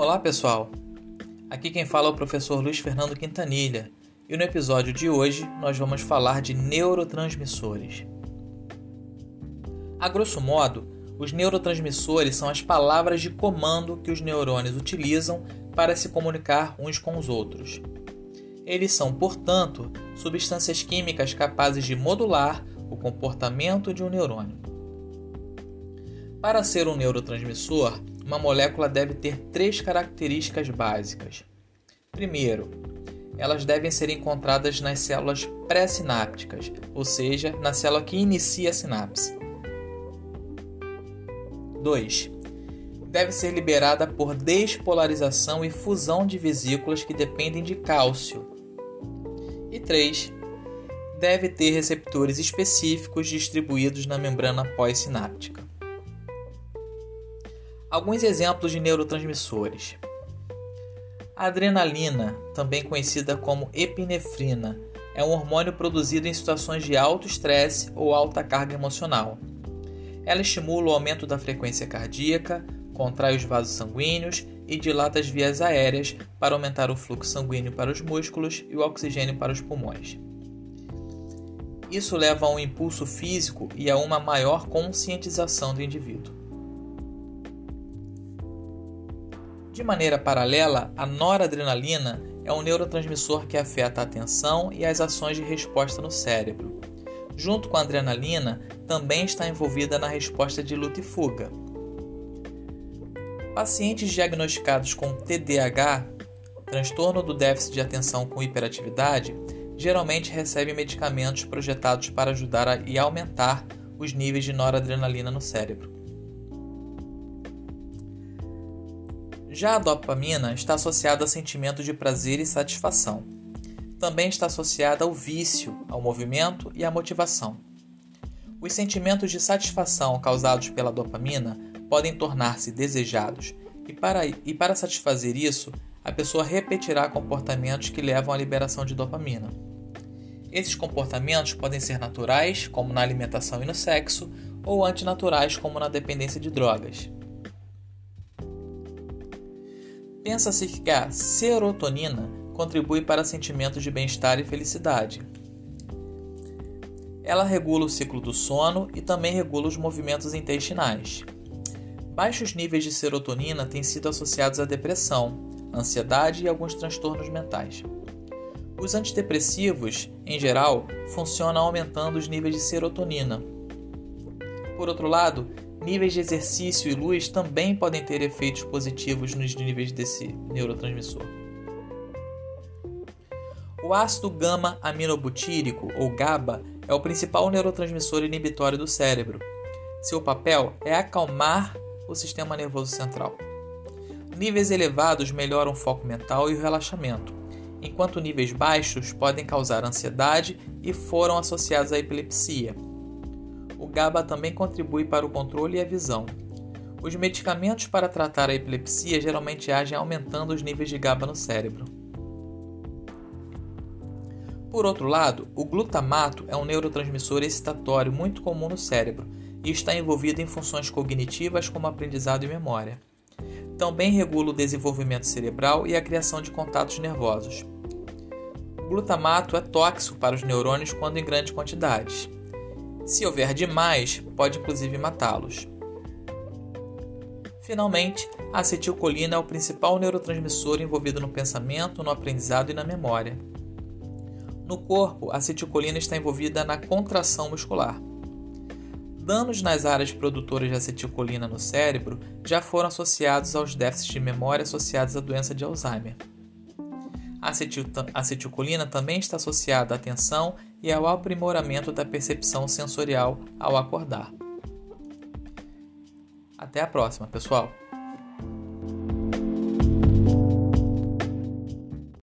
Olá pessoal, aqui quem fala é o professor Luiz Fernando Quintanilha e no episódio de hoje nós vamos falar de neurotransmissores. A grosso modo, os neurotransmissores são as palavras de comando que os neurônios utilizam para se comunicar uns com os outros. Eles são, portanto, substâncias químicas capazes de modular o comportamento de um neurônio. Para ser um neurotransmissor, uma molécula deve ter três características básicas. Primeiro, elas devem ser encontradas nas células pré-sinápticas, ou seja, na célula que inicia a sinapse. 2. Deve ser liberada por despolarização e fusão de vesículas que dependem de cálcio. E 3. Deve ter receptores específicos distribuídos na membrana pós-sináptica. Alguns exemplos de neurotransmissores. A adrenalina, também conhecida como epinefrina, é um hormônio produzido em situações de alto estresse ou alta carga emocional. Ela estimula o aumento da frequência cardíaca, contrai os vasos sanguíneos e dilata as vias aéreas para aumentar o fluxo sanguíneo para os músculos e o oxigênio para os pulmões. Isso leva a um impulso físico e a uma maior conscientização do indivíduo. De maneira paralela, a noradrenalina é um neurotransmissor que afeta a atenção e as ações de resposta no cérebro. Junto com a adrenalina, também está envolvida na resposta de luta e fuga. Pacientes diagnosticados com TDAH, transtorno do déficit de atenção com hiperatividade, geralmente recebem medicamentos projetados para ajudar a, e aumentar os níveis de noradrenalina no cérebro. Já a dopamina está associada a sentimento de prazer e satisfação. Também está associada ao vício, ao movimento e à motivação. Os sentimentos de satisfação causados pela dopamina podem tornar-se desejados, e para, e para satisfazer isso, a pessoa repetirá comportamentos que levam à liberação de dopamina. Esses comportamentos podem ser naturais, como na alimentação e no sexo, ou antinaturais, como na dependência de drogas. Pensa-se que a serotonina contribui para sentimentos de bem-estar e felicidade. Ela regula o ciclo do sono e também regula os movimentos intestinais. Baixos níveis de serotonina têm sido associados à depressão, ansiedade e alguns transtornos mentais. Os antidepressivos, em geral, funcionam aumentando os níveis de serotonina. Por outro lado, Níveis de exercício e luz também podem ter efeitos positivos nos níveis desse neurotransmissor. O ácido gama-aminobutírico, ou GABA, é o principal neurotransmissor inibitório do cérebro. Seu papel é acalmar o sistema nervoso central. Níveis elevados melhoram o foco mental e o relaxamento, enquanto níveis baixos podem causar ansiedade e foram associados à epilepsia, o GABA também contribui para o controle e a visão. Os medicamentos para tratar a epilepsia geralmente agem aumentando os níveis de GABA no cérebro. Por outro lado, o glutamato é um neurotransmissor excitatório muito comum no cérebro e está envolvido em funções cognitivas como aprendizado e memória. Também regula o desenvolvimento cerebral e a criação de contatos nervosos. O glutamato é tóxico para os neurônios quando em grandes quantidades. Se houver demais, pode inclusive matá-los. Finalmente, a acetilcolina é o principal neurotransmissor envolvido no pensamento, no aprendizado e na memória. No corpo, a acetilcolina está envolvida na contração muscular. Danos nas áreas produtoras de acetilcolina no cérebro já foram associados aos déficits de memória associados à doença de Alzheimer. A acetilcolina também está associada à atenção e ao aprimoramento da percepção sensorial ao acordar. Até a próxima, pessoal!